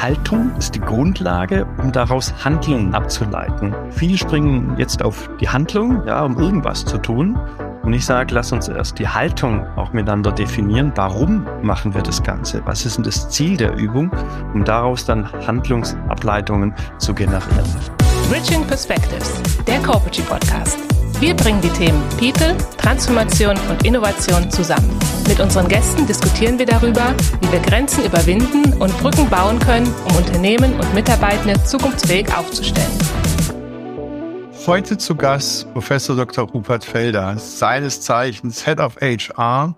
Haltung ist die Grundlage, um daraus Handlungen abzuleiten. Viele springen jetzt auf die Handlung, ja, um irgendwas zu tun. Und ich sage, lass uns erst die Haltung auch miteinander definieren. Warum machen wir das Ganze? Was ist denn das Ziel der Übung, um daraus dann Handlungsableitungen zu generieren? Bridging Perspectives, der Corporate Podcast. Wir bringen die Themen People, Transformation und Innovation zusammen. Mit unseren Gästen diskutieren wir darüber, wie wir Grenzen überwinden und Brücken bauen können, um Unternehmen und Mitarbeitende zukunftsfähig aufzustellen. Heute zu Gast Professor Dr. Rupert Felder, seines Zeichens Head of HR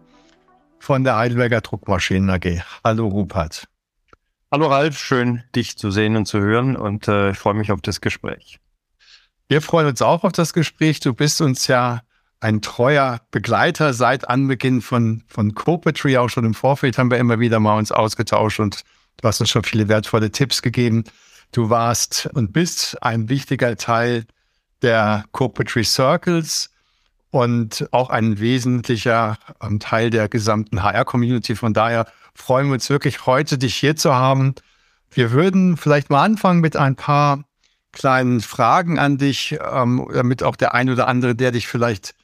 von der Heidelberger Druckmaschinen AG. Hallo Rupert. Hallo Ralf, schön dich zu sehen und zu hören und äh, ich freue mich auf das Gespräch. Wir freuen uns auch auf das Gespräch. Du bist uns ja ein treuer Begleiter seit Anbeginn von, von Copetry. Auch schon im Vorfeld haben wir immer wieder mal uns ausgetauscht und du hast uns schon viele wertvolle Tipps gegeben. Du warst und bist ein wichtiger Teil der Corporate Circles und auch ein wesentlicher ähm, Teil der gesamten HR-Community. Von daher freuen wir uns wirklich heute, dich hier zu haben. Wir würden vielleicht mal anfangen mit ein paar kleinen Fragen an dich, ähm, damit auch der ein oder andere, der dich vielleicht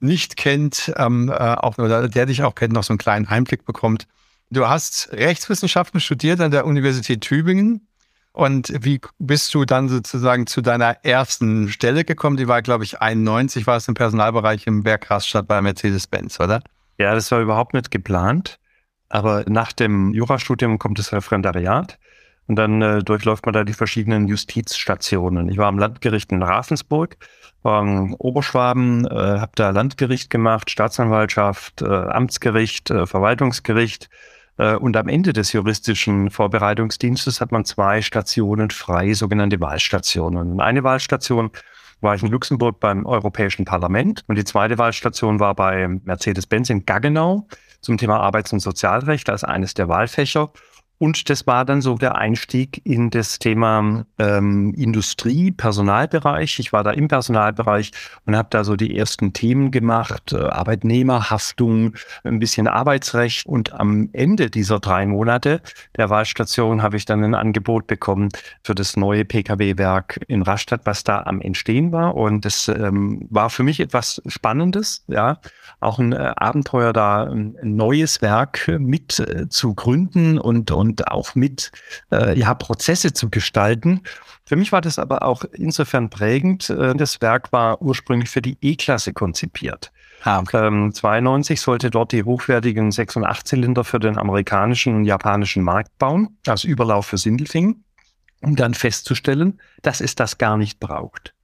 nicht kennt, ähm, äh, auch oder der dich auch kennt, noch so einen kleinen Einblick bekommt. Du hast Rechtswissenschaften studiert an der Universität Tübingen und wie bist du dann sozusagen zu deiner ersten Stelle gekommen? Die war, glaube ich, 91, war es im Personalbereich im Rastatt bei Mercedes-Benz, oder? Ja, das war überhaupt nicht geplant. Aber nach dem Jurastudium kommt das Referendariat und dann äh, durchläuft man da die verschiedenen Justizstationen. Ich war am Landgericht in Ravensburg, war in Oberschwaben, äh, habe da Landgericht gemacht, Staatsanwaltschaft, äh, Amtsgericht, äh, Verwaltungsgericht, äh, und am Ende des juristischen Vorbereitungsdienstes hat man zwei Stationen frei, sogenannte Wahlstationen. Eine Wahlstation war ich in Luxemburg beim Europäischen Parlament und die zweite Wahlstation war bei Mercedes-Benz in Gaggenau zum Thema Arbeits- und Sozialrecht als eines der Wahlfächer. Und das war dann so der Einstieg in das Thema ähm, Industrie, Personalbereich. Ich war da im Personalbereich und habe da so die ersten Themen gemacht, äh, Arbeitnehmerhaftung, ein bisschen Arbeitsrecht. Und am Ende dieser drei Monate der Wahlstation habe ich dann ein Angebot bekommen für das neue Pkw-Werk in Rastatt, was da am Entstehen war. Und das ähm, war für mich etwas Spannendes, ja, auch ein äh, Abenteuer da, ein neues Werk mit äh, zu gründen und, und und auch mit äh, ja, Prozesse zu gestalten. Für mich war das aber auch insofern prägend. Äh, das Werk war ursprünglich für die E-Klasse konzipiert. Ah, okay. ähm, 92 sollte dort die hochwertigen 6- und 8-Zylinder für den amerikanischen und japanischen Markt bauen, als Überlauf für Sindelfingen, um dann festzustellen, dass es das gar nicht braucht.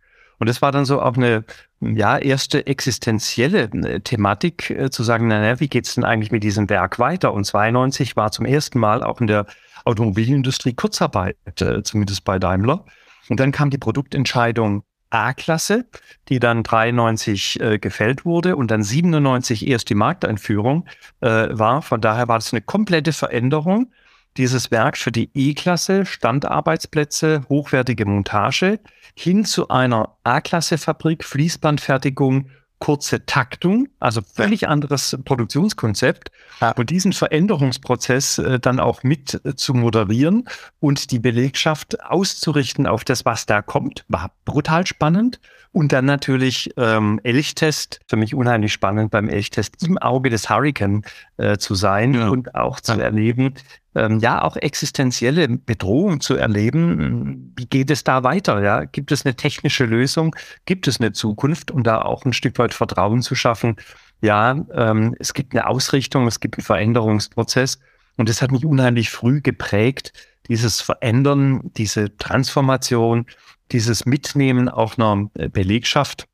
Und das war dann so auch eine ja, erste existenzielle äh, Thematik, äh, zu sagen, naja, wie geht's denn eigentlich mit diesem Werk weiter? Und 92 war zum ersten Mal auch in der Automobilindustrie Kurzarbeit, äh, zumindest bei Daimler. Und dann kam die Produktentscheidung A-Klasse, die dann 93 äh, gefällt wurde und dann 97 erst die Markteinführung äh, war. Von daher war das eine komplette Veränderung dieses Werk für die E-Klasse, Standarbeitsplätze, hochwertige Montage, hin zu einer A-Klasse-Fabrik, Fließbandfertigung, kurze Taktung, also völlig anderes Produktionskonzept. Ja. Und diesen Veränderungsprozess äh, dann auch mit äh, zu moderieren und die Belegschaft auszurichten auf das, was da kommt, war brutal spannend. Und dann natürlich ähm, Elchtest, für mich unheimlich spannend, beim Elchtest im Auge des Hurricane äh, zu sein ja. und auch zu ja. erleben, ähm, ja, auch existenzielle Bedrohung zu erleben. Wie geht es da weiter? Ja? Gibt es eine technische Lösung? Gibt es eine Zukunft? Und da auch ein Stück weit Vertrauen zu schaffen. Ja, ähm, es gibt eine Ausrichtung, es gibt einen Veränderungsprozess. Und das hat mich unheimlich früh geprägt, dieses Verändern, diese Transformation dieses Mitnehmen auch einer äh, Belegschaft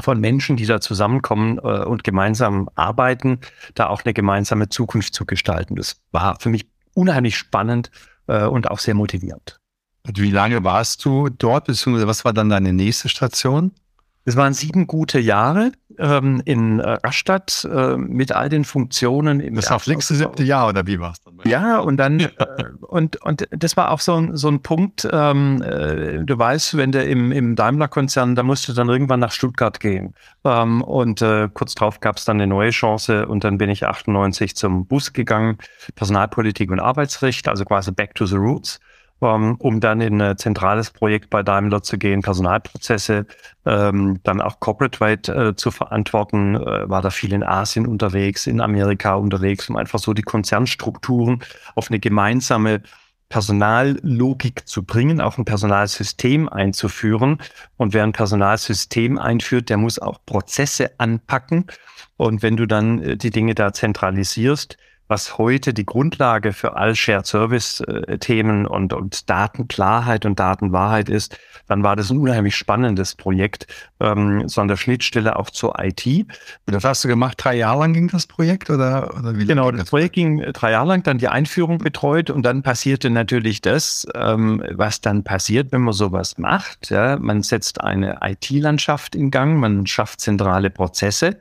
von Menschen, die da zusammenkommen äh, und gemeinsam arbeiten, da auch eine gemeinsame Zukunft zu gestalten. Das war für mich unheimlich spannend äh, und auch sehr motivierend. Und wie lange warst du dort, beziehungsweise was war dann deine nächste Station? Es waren sieben gute Jahre ähm, in äh, Rastatt äh, mit all den Funktionen. Das war das nächste siebte Jahr oder wie war es dann? Ja, und dann äh, und und das war auch so ein so ein Punkt. Ähm, äh, du weißt, wenn der im im Daimler-Konzern, da musste dann irgendwann nach Stuttgart gehen. Ähm, und äh, kurz drauf gab es dann eine neue Chance und dann bin ich 98 zum Bus gegangen, Personalpolitik und Arbeitsrecht, also quasi Back to the Roots um dann in ein zentrales Projekt bei Daimler zu gehen, Personalprozesse, ähm, dann auch Corporate Wide äh, zu verantworten, äh, war da viel in Asien unterwegs, in Amerika unterwegs, um einfach so die Konzernstrukturen auf eine gemeinsame Personallogik zu bringen, auch ein Personalsystem einzuführen. Und wer ein Personalsystem einführt, der muss auch Prozesse anpacken. Und wenn du dann äh, die Dinge da zentralisierst, was heute die Grundlage für all Shared Service äh, Themen und, und Datenklarheit und Datenwahrheit ist, dann war das ein unheimlich spannendes Projekt, ähm, so an der Schnittstelle auch zur IT. Das hast du gemacht, drei Jahre lang ging das Projekt oder, oder wie? Genau, das Projekt ging äh, drei Jahre lang, dann die Einführung betreut und dann passierte natürlich das, ähm, was dann passiert, wenn man sowas macht. Ja, man setzt eine IT-Landschaft in Gang, man schafft zentrale Prozesse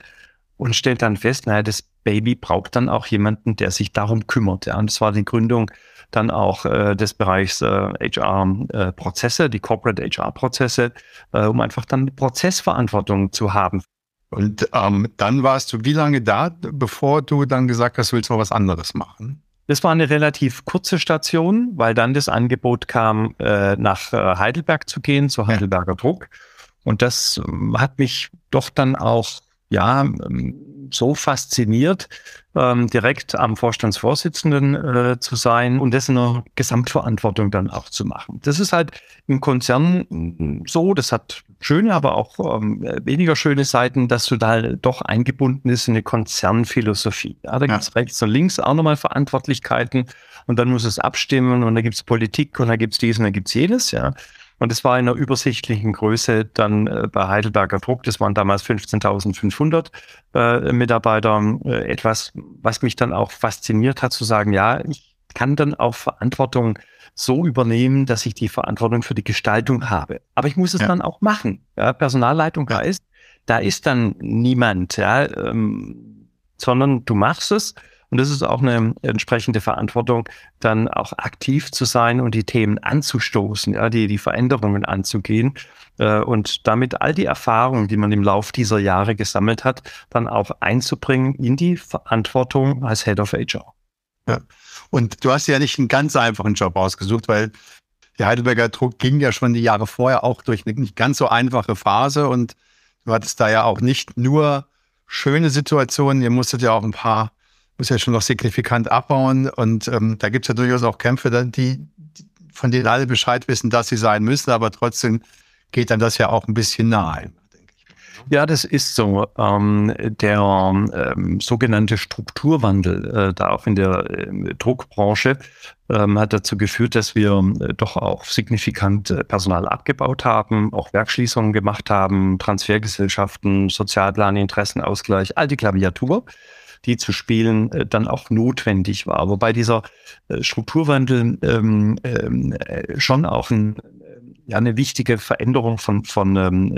und stellt dann fest, naja, das Baby braucht dann auch jemanden, der sich darum kümmert. Ja. Und das war die Gründung dann auch äh, des Bereichs äh, HR-Prozesse, äh, die Corporate HR-Prozesse, äh, um einfach dann Prozessverantwortung zu haben. Und ähm, dann warst du wie lange da, bevor du dann gesagt hast, du willst noch was anderes machen? Das war eine relativ kurze Station, weil dann das Angebot kam, äh, nach äh, Heidelberg zu gehen, zu Heidelberger Druck. Und das ähm, hat mich doch dann auch ja, ähm, so fasziniert, ähm, direkt am Vorstandsvorsitzenden äh, zu sein und dessen Gesamtverantwortung dann auch zu machen. Das ist halt im Konzern mm, so, das hat schöne, aber auch ähm, weniger schöne Seiten, dass du da doch eingebunden ist in eine Konzernphilosophie. Ja, da ja. gibt es rechts und links auch nochmal Verantwortlichkeiten und dann muss es abstimmen und da gibt es Politik und da gibt es dies und da gibt es jedes, ja. Und es war in einer übersichtlichen Größe dann äh, bei Heidelberger Druck, das waren damals 15.500 äh, Mitarbeiter, äh, etwas, was mich dann auch fasziniert hat, zu sagen, ja, ich kann dann auch Verantwortung so übernehmen, dass ich die Verantwortung für die Gestaltung habe. Aber ich muss es ja. dann auch machen. Ja, Personalleitung heißt, da ist dann niemand, ja, ähm, sondern du machst es und das ist auch eine entsprechende Verantwortung, dann auch aktiv zu sein und die Themen anzustoßen, ja, die, die Veränderungen anzugehen äh, und damit all die Erfahrungen, die man im Lauf dieser Jahre gesammelt hat, dann auch einzubringen in die Verantwortung als Head of HR. Ja. Und du hast ja nicht einen ganz einfachen Job ausgesucht, weil der Heidelberger Druck ging ja schon die Jahre vorher auch durch eine nicht ganz so einfache Phase und du hattest da ja auch nicht nur schöne Situationen, ihr musstet ja auch ein paar muss ja schon noch signifikant abbauen. Und ähm, da gibt es ja durchaus auch Kämpfe, die, von denen alle Bescheid wissen, dass sie sein müssen, aber trotzdem geht dann das ja auch ein bisschen nahe. Ja, das ist so. Ähm, der ähm, sogenannte Strukturwandel, äh, da auch in der äh, Druckbranche, ähm, hat dazu geführt, dass wir äh, doch auch signifikant äh, Personal abgebaut haben, auch Werkschließungen gemacht haben, Transfergesellschaften, Sozialplan, Interessenausgleich, all die Klaviatur die zu spielen, äh, dann auch notwendig war. Wobei dieser äh, Strukturwandel ähm, ähm, äh, schon auch ein, ja, eine wichtige Veränderung von, von ähm,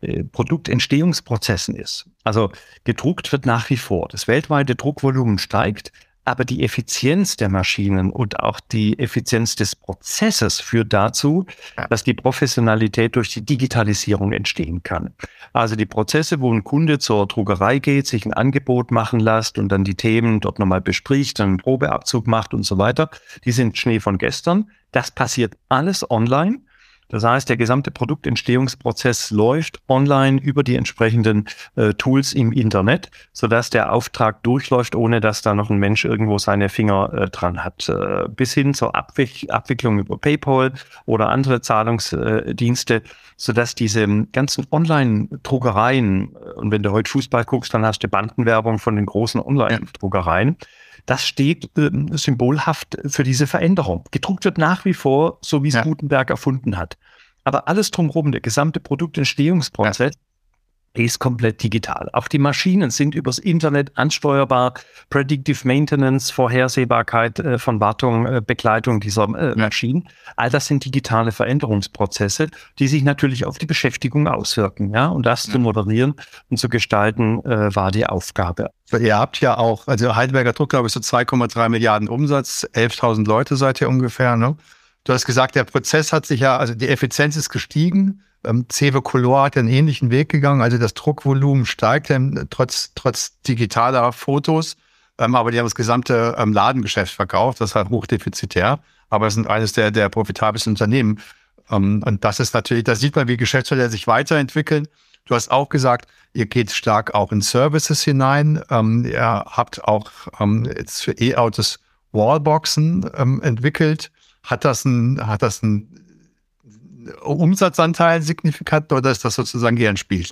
äh, Produktentstehungsprozessen ist. Also gedruckt wird nach wie vor. Das weltweite Druckvolumen steigt, aber die Effizienz der Maschinen und auch die Effizienz des Prozesses führt dazu, dass die Professionalität durch die Digitalisierung entstehen kann. Also die Prozesse, wo ein Kunde zur Druckerei geht, sich ein Angebot machen lässt und dann die Themen dort nochmal bespricht, einen Probeabzug macht und so weiter, die sind Schnee von gestern. Das passiert alles online. Das heißt, der gesamte Produktentstehungsprozess läuft online über die entsprechenden äh, Tools im Internet, sodass der Auftrag durchläuft, ohne dass da noch ein Mensch irgendwo seine Finger äh, dran hat. Äh, bis hin zur Abwick Abwicklung über PayPal oder andere Zahlungsdienste, sodass diese ganzen Online-Druckereien, äh, und wenn du heute Fußball guckst, dann hast du Bandenwerbung von den großen Online-Druckereien, das steht äh, symbolhaft für diese Veränderung. Gedruckt wird nach wie vor, so wie es ja. Gutenberg erfunden hat. Aber alles drumherum, der gesamte Produktentstehungsprozess, ja ist komplett digital. Auch die Maschinen sind übers Internet ansteuerbar. Predictive Maintenance, Vorhersehbarkeit äh, von Wartung, äh, Begleitung dieser äh, Maschinen. All das sind digitale Veränderungsprozesse, die sich natürlich auf die Beschäftigung auswirken. Ja, und das ja. zu moderieren und zu gestalten, äh, war die Aufgabe. Ihr habt ja auch, also Heidelberger Druck, glaube ich, so 2,3 Milliarden Umsatz, 11.000 Leute seid ihr ungefähr. Ne? Du hast gesagt, der Prozess hat sich ja, also die Effizienz ist gestiegen ähm, Cewe Color hat einen ähnlichen Weg gegangen. Also das Druckvolumen steigt ähm, trotz, trotz digitaler Fotos. Ähm, aber die haben das gesamte ähm, Ladengeschäft verkauft. Das ist halt hochdefizitär. aber es sind eines der, der profitabelsten Unternehmen. Ähm, und das ist natürlich, da sieht man, wie Geschäftsmodelle sich weiterentwickeln. Du hast auch gesagt, ihr geht stark auch in Services hinein. Ähm, ihr habt auch ähm, jetzt für E-Autos Wallboxen entwickelt. Hat das ein, hat das ein Umsatzanteil signifikant oder ist das sozusagen eher ein Spiel?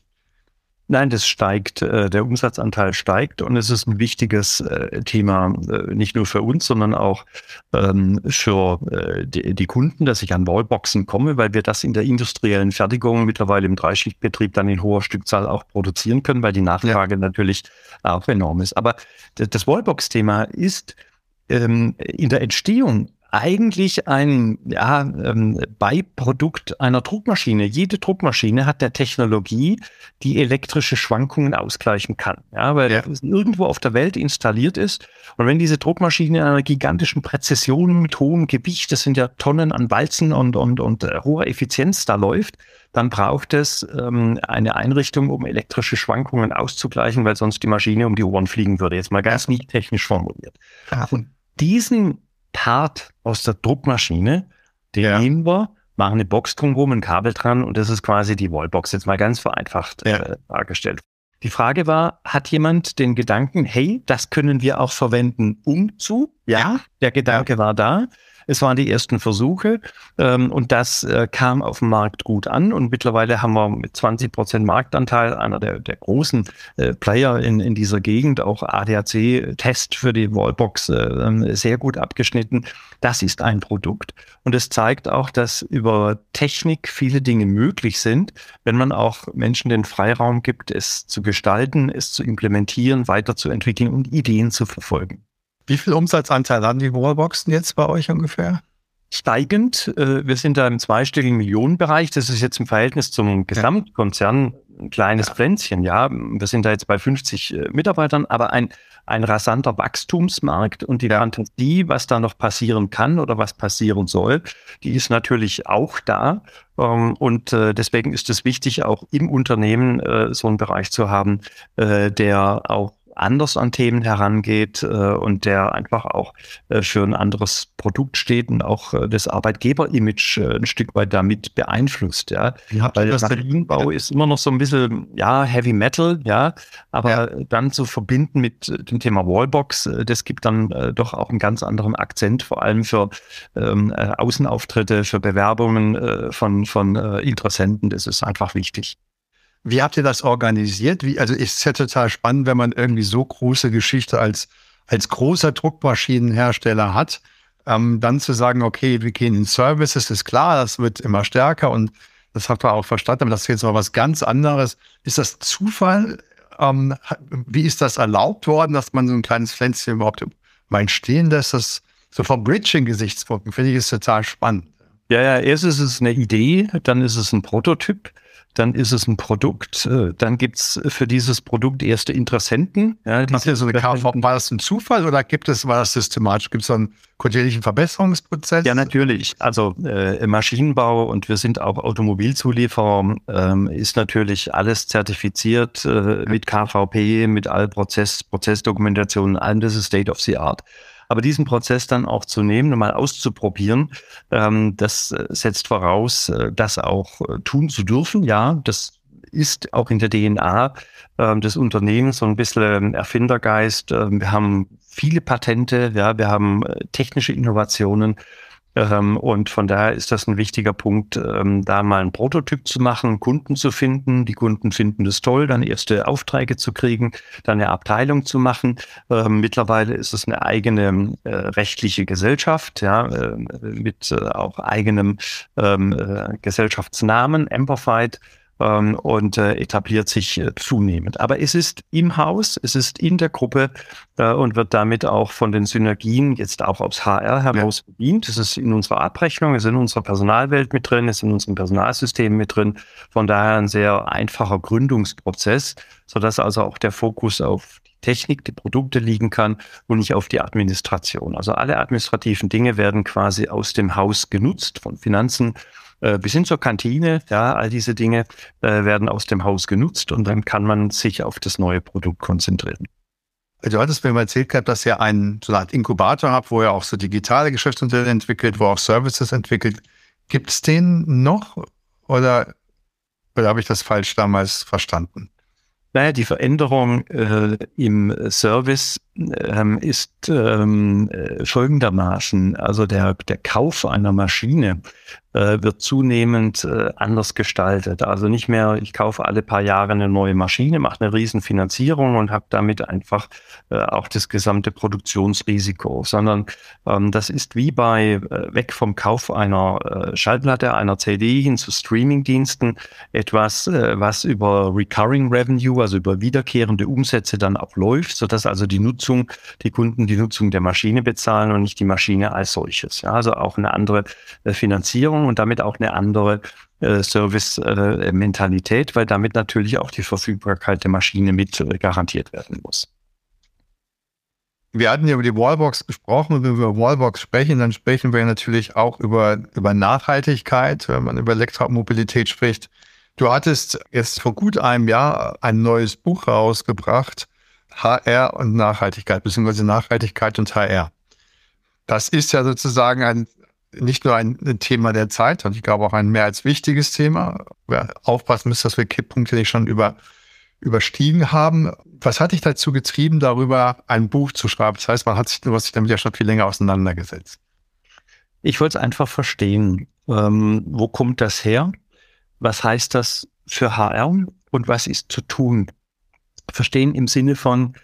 Nein, das steigt, äh, der Umsatzanteil steigt und es ist ein wichtiges äh, Thema, äh, nicht nur für uns, sondern auch ähm, für die Kunden, dass ich an Wallboxen komme, weil wir das in der industriellen Fertigung mittlerweile im Dreischichtbetrieb dann in hoher Stückzahl auch produzieren können, weil die Nachfrage ja. natürlich auch enorm ist. Aber das Wallbox-Thema ist ähm, in der Entstehung eigentlich ein ja, ähm, Beiprodukt einer Druckmaschine. Jede Druckmaschine hat der Technologie, die elektrische Schwankungen ausgleichen kann. Ja, weil ja. es irgendwo auf der Welt installiert ist. Und wenn diese Druckmaschine in einer gigantischen Präzision mit hohem Gewicht, das sind ja Tonnen an Walzen und, und, und äh, hoher Effizienz da läuft, dann braucht es ähm, eine Einrichtung, um elektrische Schwankungen auszugleichen, weil sonst die Maschine um die Ohren fliegen würde. Jetzt mal ganz nicht technisch formuliert. Und diesen Part aus der Druckmaschine, den ja. nehmen wir, machen eine Box drumherum, ein Kabel dran und das ist quasi die Wallbox, jetzt mal ganz vereinfacht ja. äh, dargestellt. Die Frage war, hat jemand den Gedanken, hey, das können wir auch verwenden, um zu? Ja, der Gedanke ja. war da. Es waren die ersten Versuche ähm, und das äh, kam auf dem Markt gut an und mittlerweile haben wir mit 20 Prozent Marktanteil einer der, der großen äh, Player in, in dieser Gegend, auch ADAC-Test für die Wallbox äh, sehr gut abgeschnitten. Das ist ein Produkt und es zeigt auch, dass über Technik viele Dinge möglich sind, wenn man auch Menschen den Freiraum gibt, es zu gestalten, es zu implementieren, weiterzuentwickeln und Ideen zu verfolgen. Wie viel Umsatzanteil haben die Wallboxen jetzt bei euch ungefähr? Steigend. Äh, wir sind da im zweistelligen Millionenbereich. Das ist jetzt im Verhältnis zum Gesamtkonzern ein kleines ja. Pflänzchen. Ja, wir sind da jetzt bei 50 äh, Mitarbeitern, aber ein, ein rasanter Wachstumsmarkt und die Fantasie, was da noch passieren kann oder was passieren soll, die ist natürlich auch da. Ähm, und äh, deswegen ist es wichtig, auch im Unternehmen so einen Bereich zu haben, der auch anders an Themen herangeht äh, und der einfach auch äh, für ein anderes Produkt steht und auch äh, das Arbeitgeber-Image äh, ein Stück weit damit beeinflusst. Ja, weil der Maschinenbau ist immer noch so ein bisschen ja Heavy Metal, ja, aber ja. dann zu verbinden mit äh, dem Thema Wallbox, äh, das gibt dann doch auch einen ganz anderen Akzent, vor allem für ähm, äh, Außenauftritte, für Bewerbungen von von Interessenten. Das ist einfach wichtig. Wie habt ihr das organisiert? Wie, also ist ja total spannend, wenn man irgendwie so große Geschichte als, als großer Druckmaschinenhersteller hat, ähm, dann zu sagen, okay, wir gehen in Services, ist klar, das wird immer stärker und das hat man auch verstanden, aber das ist jetzt noch was ganz anderes. Ist das Zufall? Ähm, wie ist das erlaubt worden, dass man so ein kleines Pflänzchen überhaupt mal entstehen lässt? Das so vom Bridging-Gesichtspunkten finde ich es total spannend. Ja, ja, erst ist es eine Idee, dann ist es ein Prototyp dann ist es ein Produkt, äh, dann gibt's für dieses Produkt erste Interessenten. Ja, du so eine KV, war das ein Zufall oder gibt es, war das systematisch? Gibt es so einen kontinuierlichen Verbesserungsprozess? Ja, natürlich. Also äh, Maschinenbau und wir sind auch Automobilzulieferer, ähm, ist natürlich alles zertifiziert äh, mit KVP, mit all Prozess, Prozessdokumentationen, allem das ist State of the Art. Aber diesen Prozess dann auch zu nehmen und mal auszuprobieren, ähm, das äh, setzt voraus, äh, das auch äh, tun zu dürfen. Ja, das ist auch in der DNA äh, des Unternehmens so ein bisschen ähm, Erfindergeist. Äh, wir haben viele Patente, ja, wir haben technische Innovationen ähm, und von daher ist das ein wichtiger Punkt, ähm, da mal einen Prototyp zu machen, Kunden zu finden. Die Kunden finden das toll, dann erste Aufträge zu kriegen, dann eine Abteilung zu machen. Ähm, mittlerweile ist es eine eigene äh, rechtliche Gesellschaft, ja, äh, mit äh, auch eigenem Gesellschaftsnamen, Amperfied ähm, und äh, etabliert sich äh, zunehmend. Aber es ist im Haus, es ist in der Gruppe äh, und wird damit auch von den Synergien jetzt auch aufs HR heraus ja. bedient. Es ist in unserer Abrechnung, es ist in unserer Personalwelt mit drin, es ist in unserem Personalsystem mit drin. Von daher ein sehr einfacher Gründungsprozess, sodass also auch der Fokus auf die Technik, die Produkte liegen kann und nicht auf die Administration. Also alle administrativen Dinge werden quasi aus dem Haus genutzt, von Finanzen äh, bis hin zur Kantine, ja, all diese Dinge äh, werden aus dem Haus genutzt und dann kann man sich auf das neue Produkt konzentrieren. du hattest mir mal erzählt gehabt, dass ihr einen, so eine Art Inkubator habt, wo ihr auch so digitale Geschäftsmodelle entwickelt, wo auch Services entwickelt. Gibt es den noch oder, oder habe ich das falsch damals verstanden? Naja, die Veränderung äh, im Service ähm, ist ähm, äh, folgendermaßen. Also der, der Kauf einer Maschine äh, wird zunehmend äh, anders gestaltet. Also nicht mehr, ich kaufe alle paar Jahre eine neue Maschine, mache eine Riesenfinanzierung und habe damit einfach äh, auch das gesamte Produktionsrisiko, sondern ähm, das ist wie bei weg vom Kauf einer Schallplatte, einer CD hin zu Streamingdiensten etwas, was über Recurring Revenue, also über wiederkehrende Umsätze dann auch läuft, sodass also die Nutzung die Kunden die Nutzung der Maschine bezahlen und nicht die Maschine als solches. Ja, also auch eine andere äh, Finanzierung und damit auch eine andere äh, Service-Mentalität, äh, weil damit natürlich auch die Verfügbarkeit der Maschine mit äh, garantiert werden muss. Wir hatten ja über die Wallbox gesprochen wenn wir über Wallbox sprechen, dann sprechen wir natürlich auch über, über Nachhaltigkeit, wenn man über Elektromobilität spricht. Du hattest jetzt vor gut einem Jahr ein neues Buch rausgebracht, HR und Nachhaltigkeit, beziehungsweise Nachhaltigkeit und HR. Das ist ja sozusagen ein, nicht nur ein Thema der Zeit, und ich glaube auch ein mehr als wichtiges Thema. Wir aufpassen müssen, dass wir Kipppunkte nicht schon über, überstiegen haben. Was hat dich dazu getrieben, darüber ein Buch zu schreiben? Das heißt, man hat sich, du hast sich damit ja schon viel länger auseinandergesetzt. Ich wollte es einfach verstehen. Ähm, wo kommt das her? Was heißt das für HR und was ist zu tun? verstehen im Sinne von,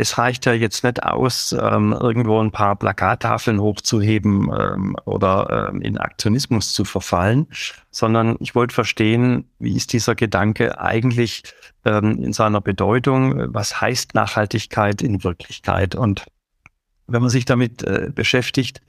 es reicht ja jetzt nicht aus, ähm, irgendwo ein paar Plakattafeln hochzuheben ähm, oder ähm, in Aktionismus zu verfallen, sondern ich wollte verstehen, wie ist dieser Gedanke eigentlich ähm, in seiner Bedeutung, was heißt Nachhaltigkeit in Wirklichkeit? Und wenn man sich damit äh, beschäftigt,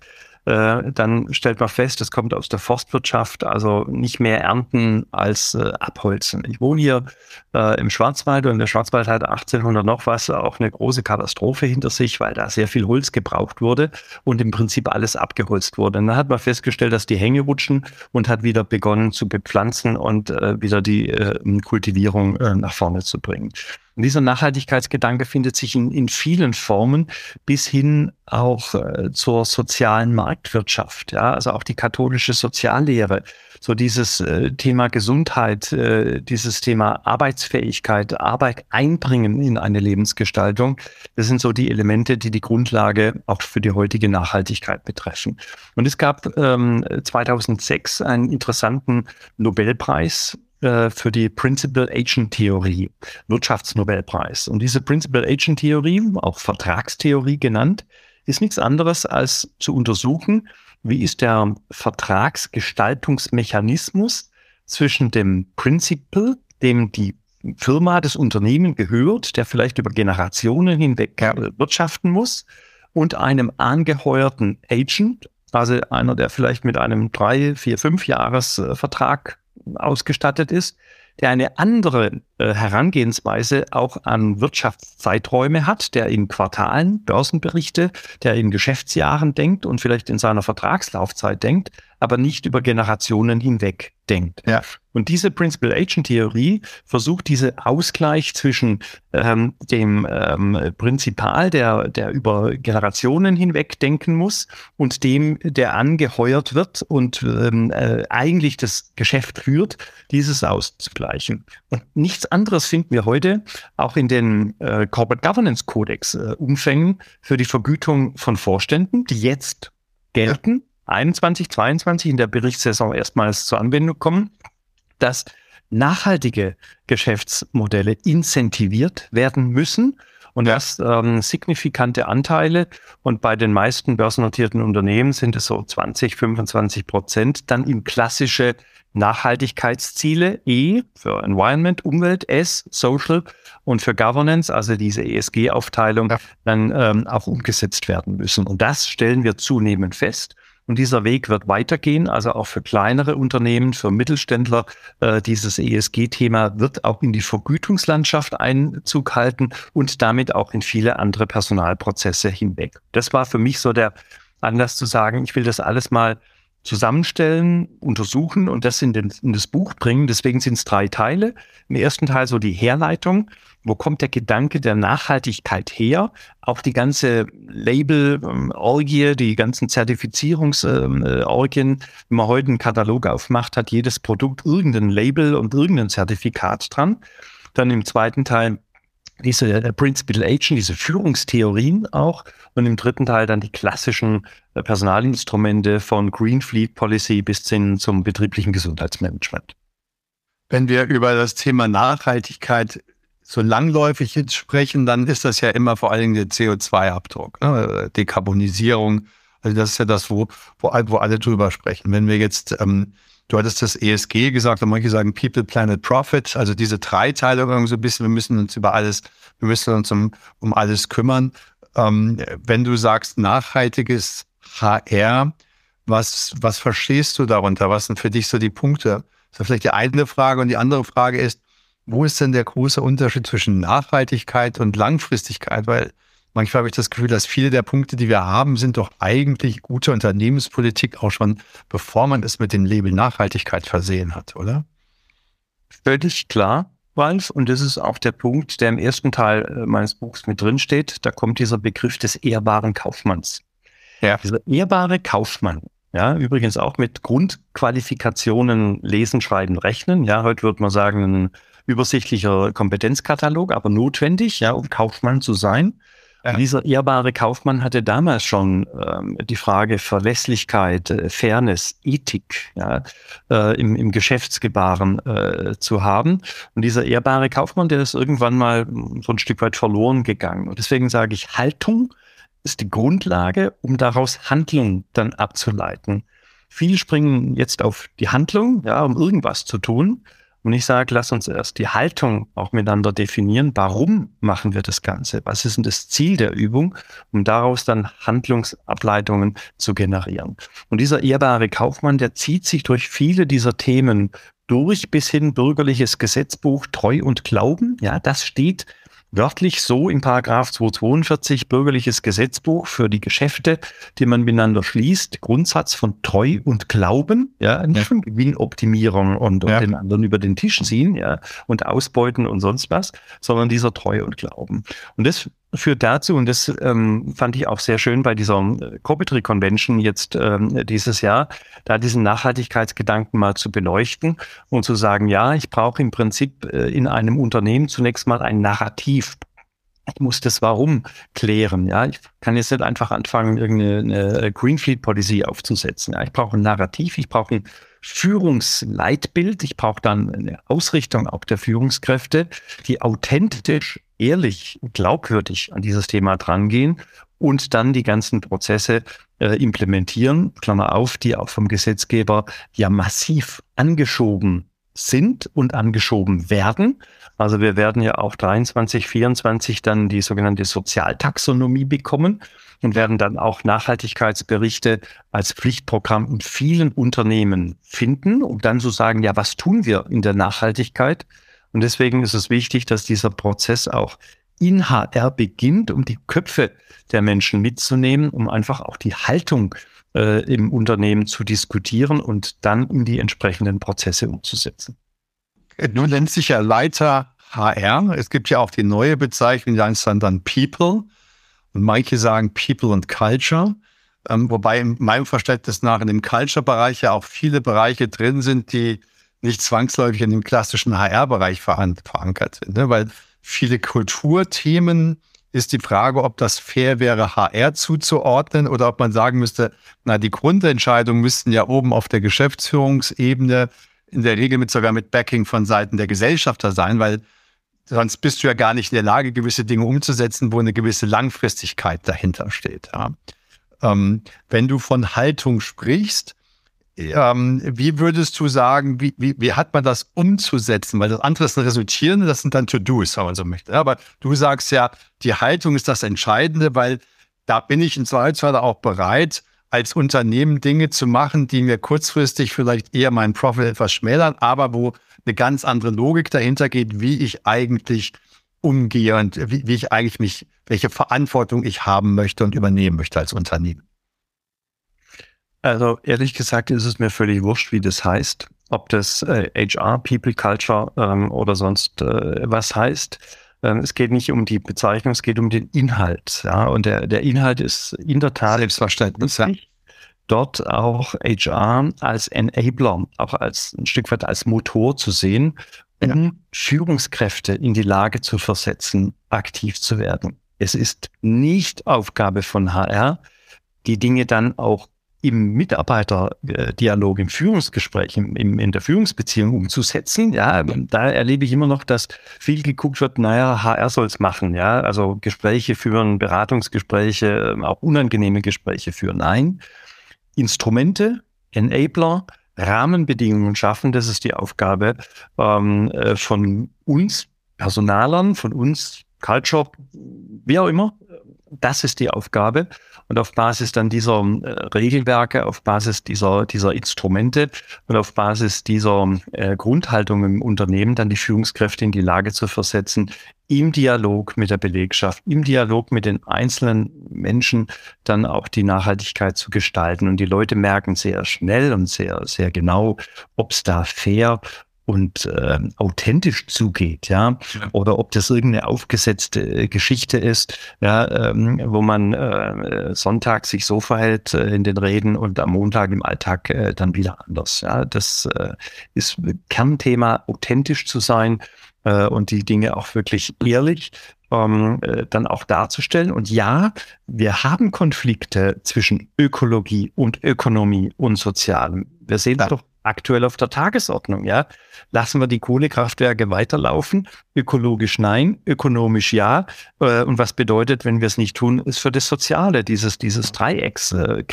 äh, dann stellt man fest, es kommt aus der Forstwirtschaft, also nicht mehr ernten als äh, abholzen. Ich wohne hier äh, im Schwarzwald und der Schwarzwald hat 1800 noch was auch eine große Katastrophe hinter sich, weil da sehr viel Holz gebraucht wurde und im Prinzip alles abgeholzt wurde. Und dann hat man festgestellt, dass die Hänge rutschen und hat wieder begonnen zu bepflanzen und äh, wieder die äh, Kultivierung nach vorne zu bringen. Und dieser Nachhaltigkeitsgedanke findet sich in, in vielen Formen bis hin auch äh, zur sozialen Marktwirtschaft, ja, also auch die katholische Soziallehre, so dieses äh, Thema Gesundheit, äh, dieses Thema Arbeitsfähigkeit, Arbeit einbringen in eine Lebensgestaltung. Das sind so die Elemente, die die Grundlage auch für die heutige Nachhaltigkeit betreffen. Und es gab ähm, 2006 einen interessanten Nobelpreis äh, für die Principal Agent Theorie, Wirtschaftsnobelpreis. Und diese Principal Agent Theorie, auch Vertragstheorie genannt, ist nichts anderes als zu untersuchen, wie ist der Vertragsgestaltungsmechanismus zwischen dem Principal, dem die Firma, das Unternehmen gehört, der vielleicht über Generationen hinweg wirtschaften muss, und einem angeheuerten Agent, also einer, der vielleicht mit einem drei, vier, fünf Jahresvertrag ausgestattet ist, der eine andere äh, Herangehensweise auch an Wirtschaftszeiträume hat, der in Quartalen, Börsenberichte, der in Geschäftsjahren denkt und vielleicht in seiner Vertragslaufzeit denkt, aber nicht über Generationen hinweg denkt. Ja. Und diese Principal Agent Theorie versucht diese Ausgleich zwischen ähm, dem ähm, Prinzipal, der, der über Generationen hinweg denken muss, und dem, der angeheuert wird und ähm, äh, eigentlich das Geschäft führt, dieses auszugleichen. Und nichts anderes finden wir heute auch in den äh, Corporate Governance Codex äh, Umfängen für die Vergütung von Vorständen, die jetzt gelten. Ja 21, 22 in der Berichtssaison erstmals zur Anwendung kommen, dass nachhaltige Geschäftsmodelle incentiviert werden müssen und das ähm, signifikante Anteile und bei den meisten börsennotierten Unternehmen sind es so 20, 25 Prozent dann in klassische Nachhaltigkeitsziele E für Environment, Umwelt, S, Social und für Governance, also diese ESG-Aufteilung, ja. dann ähm, auch umgesetzt werden müssen. Und das stellen wir zunehmend fest. Und dieser Weg wird weitergehen, also auch für kleinere Unternehmen, für Mittelständler. Äh, dieses ESG-Thema wird auch in die Vergütungslandschaft Einzug halten und damit auch in viele andere Personalprozesse hinweg. Das war für mich so der Anlass zu sagen, ich will das alles mal zusammenstellen, untersuchen und das in, den, in das Buch bringen. Deswegen sind es drei Teile. Im ersten Teil so die Herleitung. Wo kommt der Gedanke der Nachhaltigkeit her? Auch die ganze Label-Orgie, die ganzen Zertifizierungsorgien. Wenn man heute einen Katalog aufmacht, hat jedes Produkt irgendein Label und irgendein Zertifikat dran. Dann im zweiten Teil diese äh, Principal Agent, diese Führungstheorien auch und im dritten Teil dann die klassischen äh, Personalinstrumente von Green Fleet Policy bis hin zum betrieblichen Gesundheitsmanagement. Wenn wir über das Thema Nachhaltigkeit so langläufig jetzt sprechen, dann ist das ja immer vor allen Dingen der CO2-Abdruck, ne? Dekarbonisierung. Also das ist ja das, wo, wo, wo alle drüber sprechen. Wenn wir jetzt ähm, Du hattest das ESG gesagt und manche sagen People, Planet, Profit. Also diese Dreiteilung so ein bisschen, wir müssen uns über alles, wir müssen uns um, um alles kümmern. Ähm, wenn du sagst nachhaltiges HR, was, was verstehst du darunter? Was sind für dich so die Punkte? Das ist vielleicht die eine Frage. Und die andere Frage ist, wo ist denn der große Unterschied zwischen Nachhaltigkeit und Langfristigkeit? Weil Manchmal habe ich das Gefühl, dass viele der Punkte, die wir haben, sind doch eigentlich gute Unternehmenspolitik, auch schon bevor man es mit dem Label Nachhaltigkeit versehen hat, oder? Völlig klar, Ralf. Und das ist auch der Punkt, der im ersten Teil äh, meines Buchs mit drin steht. Da kommt dieser Begriff des ehrbaren Kaufmanns. Ja. Dieser ehrbare Kaufmann, ja, übrigens auch mit Grundqualifikationen lesen, schreiben, rechnen. Ja, heute würde man sagen, ein übersichtlicher Kompetenzkatalog, aber notwendig, ja, um Kaufmann zu sein. Ja. Dieser ehrbare Kaufmann hatte damals schon ähm, die Frage Verlässlichkeit, äh, Fairness, Ethik ja, äh, im, im Geschäftsgebaren äh, zu haben. Und dieser ehrbare Kaufmann, der ist irgendwann mal so ein Stück weit verloren gegangen. Und deswegen sage ich, Haltung ist die Grundlage, um daraus Handlung dann abzuleiten. Viele springen jetzt auf die Handlung, ja, um irgendwas zu tun. Und ich sage, lass uns erst die Haltung auch miteinander definieren. Warum machen wir das Ganze? Was ist denn das Ziel der Übung, um daraus dann Handlungsableitungen zu generieren? Und dieser ehrbare Kaufmann, der zieht sich durch viele dieser Themen durch bis hin bürgerliches Gesetzbuch Treu und Glauben. Ja, das steht wörtlich so im Paragraph 242 bürgerliches Gesetzbuch für die Geschäfte, die man miteinander schließt, Grundsatz von Treu und Glauben, ja, nicht von Gewinnoptimierung und, und ja. den anderen über den Tisch ziehen, ja, und ausbeuten und sonst was, sondern dieser Treu und Glauben. Und das führt dazu, und das ähm, fand ich auch sehr schön bei dieser äh, Copetry Convention jetzt ähm, dieses Jahr, da diesen Nachhaltigkeitsgedanken mal zu beleuchten und zu sagen, ja, ich brauche im Prinzip äh, in einem Unternehmen zunächst mal ein Narrativ. Ich muss das Warum klären. Ja, ich kann jetzt nicht einfach anfangen, irgendeine Greenfield Policy aufzusetzen. Ja, ich brauche ein Narrativ, ich brauche ein Führungsleitbild, ich brauche dann eine Ausrichtung auch der Führungskräfte, die authentisch ehrlich, glaubwürdig an dieses Thema drangehen und dann die ganzen Prozesse äh, implementieren, Klammer auf, die auch vom Gesetzgeber ja massiv angeschoben sind und angeschoben werden. Also wir werden ja auch 23, 24 dann die sogenannte Sozialtaxonomie bekommen und werden dann auch Nachhaltigkeitsberichte als Pflichtprogramm in vielen Unternehmen finden, um dann zu sagen, ja, was tun wir in der Nachhaltigkeit? Und deswegen ist es wichtig, dass dieser Prozess auch in HR beginnt, um die Köpfe der Menschen mitzunehmen, um einfach auch die Haltung äh, im Unternehmen zu diskutieren und dann in die entsprechenden Prozesse umzusetzen. Du nennst dich ja Leiter HR. Es gibt ja auch die neue Bezeichnung, die heißt dann, dann People. Und manche sagen People and Culture. Ähm, wobei in meinem Verständnis nach in dem Culture-Bereich ja auch viele Bereiche drin sind, die nicht zwangsläufig in dem klassischen HR-Bereich verankert sind. Ne? Weil viele Kulturthemen ist die Frage, ob das fair wäre, HR zuzuordnen oder ob man sagen müsste, na, die Grundentscheidungen müssten ja oben auf der Geschäftsführungsebene in der Regel mit sogar mit Backing von Seiten der Gesellschafter sein, weil sonst bist du ja gar nicht in der Lage, gewisse Dinge umzusetzen, wo eine gewisse Langfristigkeit dahinter steht. Ja. Ähm, wenn du von Haltung sprichst, ähm, wie würdest du sagen, wie, wie, wie hat man das umzusetzen? Weil das andere ist ein Resultieren, das sind dann To-Dos, wenn man so möchte. Aber du sagst ja, die Haltung ist das Entscheidende, weil da bin ich in Zweifelsfall auch bereit, als Unternehmen Dinge zu machen, die mir kurzfristig vielleicht eher meinen Profit etwas schmälern, aber wo eine ganz andere Logik dahinter geht, wie ich eigentlich umgehe und wie, wie ich eigentlich mich, welche Verantwortung ich haben möchte und übernehmen möchte als Unternehmen. Also ehrlich gesagt ist es mir völlig wurscht, wie das heißt. Ob das äh, HR, People Culture ähm, oder sonst äh, was heißt. Ähm, es geht nicht um die Bezeichnung, es geht um den Inhalt. Ja? Und der, der Inhalt ist in der Tat Selbstverständlich. Ja. Dort auch HR als Enabler, auch als ein Stück weit als Motor zu sehen, um ja. Führungskräfte in die Lage zu versetzen, aktiv zu werden. Es ist nicht Aufgabe von HR, die Dinge dann auch im Mitarbeiterdialog, im Führungsgespräch, im, im, in der Führungsbeziehung umzusetzen. Ja, da erlebe ich immer noch, dass viel geguckt wird, naja, HR soll es machen, ja, also Gespräche führen, Beratungsgespräche, ähm, auch unangenehme Gespräche führen. Nein, Instrumente, Enabler, Rahmenbedingungen schaffen, das ist die Aufgabe ähm, äh, von uns Personalern, von uns Culture, wie auch immer, das ist die Aufgabe. Und auf Basis dann dieser äh, Regelwerke, auf Basis dieser, dieser Instrumente und auf Basis dieser äh, Grundhaltung im Unternehmen dann die Führungskräfte in die Lage zu versetzen, im Dialog mit der Belegschaft, im Dialog mit den einzelnen Menschen dann auch die Nachhaltigkeit zu gestalten. Und die Leute merken sehr schnell und sehr, sehr genau, ob es da fair und äh, authentisch zugeht, ja? oder ob das irgendeine aufgesetzte äh, Geschichte ist, ja, ähm, wo man äh, Sonntag sich so verhält äh, in den Reden und am Montag im Alltag äh, dann wieder anders. Ja, das äh, ist Kernthema, authentisch zu sein äh, und die Dinge auch wirklich ehrlich ähm, äh, dann auch darzustellen. Und ja, wir haben Konflikte zwischen Ökologie und Ökonomie und Sozialem. Wir sehen es ja. doch aktuell auf der Tagesordnung. Ja, lassen wir die Kohlekraftwerke weiterlaufen? Ökologisch nein, ökonomisch ja. Äh, und was bedeutet, wenn wir es nicht tun, ist für das Soziale dieses dieses Dreiecks äh,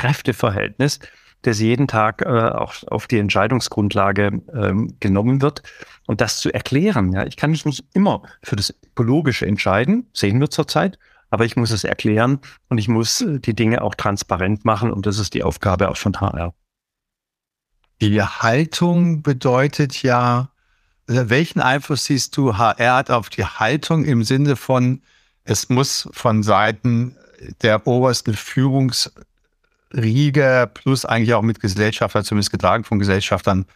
das jeden Tag äh, auch auf die Entscheidungsgrundlage ähm, genommen wird. Und das zu erklären, ja, ich kann mich nicht immer für das Ökologische entscheiden, sehen wir zurzeit, aber ich muss es erklären und ich muss die Dinge auch transparent machen und das ist die Aufgabe auch von HR. Die Haltung bedeutet ja, also welchen Einfluss siehst du, HR hat auf die Haltung im Sinne von, es muss von Seiten der obersten Führungsriege plus eigentlich auch mit Gesellschaftern, zumindest getragen von Gesellschaftern,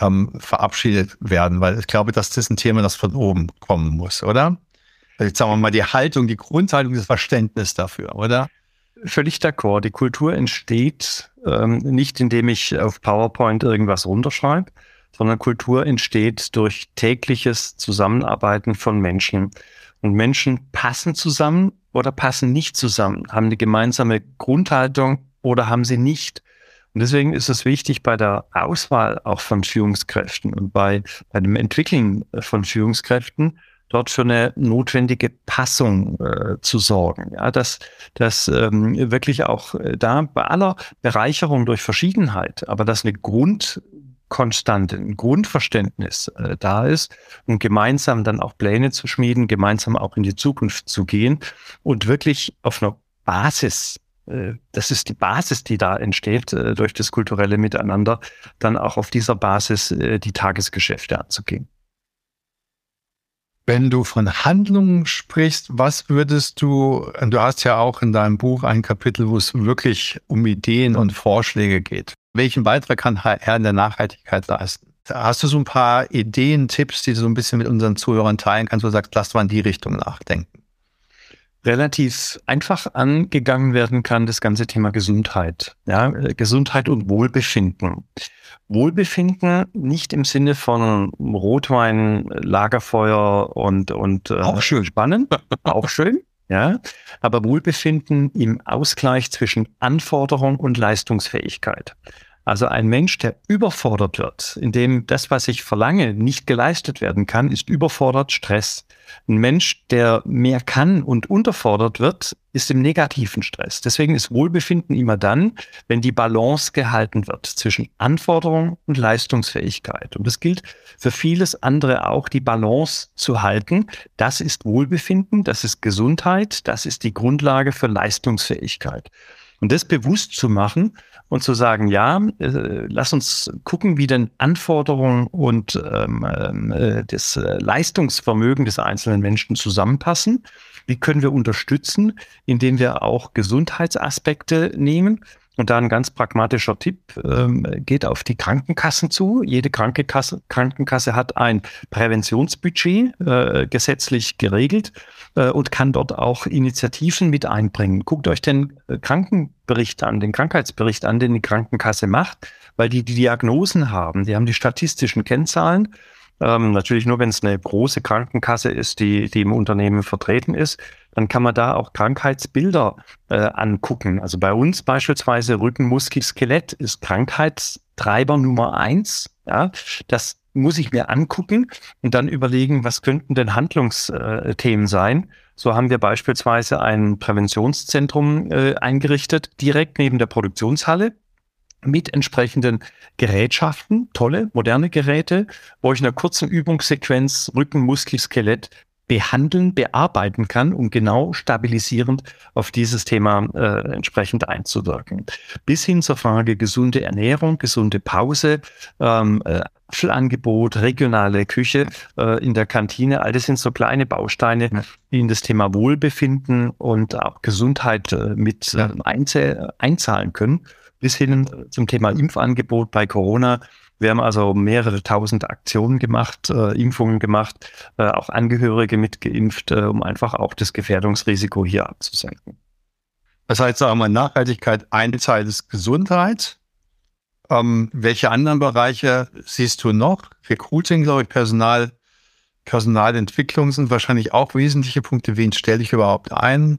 ähm, verabschiedet werden, weil ich glaube, dass das ein Thema, das von oben kommen muss, oder? Jetzt sagen wir mal die Haltung, die Grundhaltung, das Verständnis dafür, oder? Völlig d'accord. Die Kultur entsteht ähm, nicht, indem ich auf PowerPoint irgendwas runterschreibe, sondern Kultur entsteht durch tägliches Zusammenarbeiten von Menschen. Und Menschen passen zusammen oder passen nicht zusammen, haben eine gemeinsame Grundhaltung oder haben sie nicht. Und deswegen ist es wichtig bei der Auswahl auch von Führungskräften und bei, bei dem Entwickeln von Führungskräften, dort für eine notwendige Passung äh, zu sorgen. Ja, dass, dass ähm, wirklich auch äh, da bei aller Bereicherung durch Verschiedenheit, aber dass eine Grundkonstante, ein Grundverständnis äh, da ist und gemeinsam dann auch Pläne zu schmieden, gemeinsam auch in die Zukunft zu gehen und wirklich auf einer Basis äh, das ist die Basis, die da entsteht äh, durch das kulturelle Miteinander, dann auch auf dieser Basis die Tagesgeschäfte anzugehen. Wenn du von Handlungen sprichst, was würdest du, du hast ja auch in deinem Buch ein Kapitel, wo es wirklich um Ideen und Vorschläge geht. Welchen Beitrag kann HR in der Nachhaltigkeit leisten? Hast du so ein paar Ideen, Tipps, die du so ein bisschen mit unseren Zuhörern teilen kannst, wo du sagst, lass mal in die Richtung nachdenken? Relativ einfach angegangen werden kann, das ganze Thema Gesundheit. Ja, Gesundheit und Wohlbefinden. Wohlbefinden nicht im Sinne von Rotwein, Lagerfeuer und, und äh, auch schön spannend, auch schön. Ja, aber Wohlbefinden im Ausgleich zwischen Anforderung und Leistungsfähigkeit. Also ein Mensch, der überfordert wird, indem das, was ich verlange, nicht geleistet werden kann, ist überfordert Stress. Ein Mensch, der mehr kann und unterfordert wird, ist im negativen Stress. Deswegen ist Wohlbefinden immer dann, wenn die Balance gehalten wird zwischen Anforderung und Leistungsfähigkeit. Und das gilt für vieles andere auch, die Balance zu halten. Das ist Wohlbefinden, das ist Gesundheit, das ist die Grundlage für Leistungsfähigkeit. Und das bewusst zu machen und zu sagen, ja, äh, lass uns gucken, wie denn Anforderungen und ähm, äh, das äh, Leistungsvermögen des einzelnen Menschen zusammenpassen. Wie können wir unterstützen, indem wir auch Gesundheitsaspekte nehmen Und da ein ganz pragmatischer Tipp, ähm, geht auf die Krankenkassen zu. Jede Krankenkasse, Krankenkasse hat ein Präventionsbudget, äh, gesetzlich geregelt äh, und kann dort auch Initiativen mit einbringen. Guckt euch den äh, Krankenbericht an, den Krankheitsbericht an, den die Krankenkasse macht, weil die die Diagnosen haben, die haben die statistischen Kennzahlen ähm, natürlich nur, wenn es eine große Krankenkasse ist, die, die im Unternehmen vertreten ist, dann kann man da auch Krankheitsbilder äh, angucken. Also bei uns beispielsweise Rücken, Muskel, Skelett ist Krankheitstreiber Nummer eins. Ja, das muss ich mir angucken und dann überlegen, was könnten denn Handlungsthemen sein. So haben wir beispielsweise ein Präventionszentrum äh, eingerichtet, direkt neben der Produktionshalle mit entsprechenden Gerätschaften, tolle, moderne Geräte, wo ich in einer kurzen Übungssequenz Rücken, Muskel, Skelett behandeln, bearbeiten kann, um genau stabilisierend auf dieses Thema äh, entsprechend einzuwirken. Bis hin zur Frage gesunde Ernährung, gesunde Pause, ähm, äh, Apfelangebot, regionale Küche äh, in der Kantine, all das sind so kleine Bausteine, die in das Thema Wohlbefinden und auch Gesundheit äh, mit äh, einzahlen können bis hin zum Thema Impfangebot bei Corona. Wir haben also mehrere tausend Aktionen gemacht, äh, Impfungen gemacht, äh, auch Angehörige mitgeimpft, äh, um einfach auch das Gefährdungsrisiko hier abzusenken. Das heißt, sagen wir Nachhaltigkeit, eine Teil ist Gesundheit. Ähm, welche anderen Bereiche siehst du noch? Recruiting, glaube ich, Personal, Personalentwicklung sind wahrscheinlich auch wesentliche Punkte. Wen stelle ich überhaupt ein?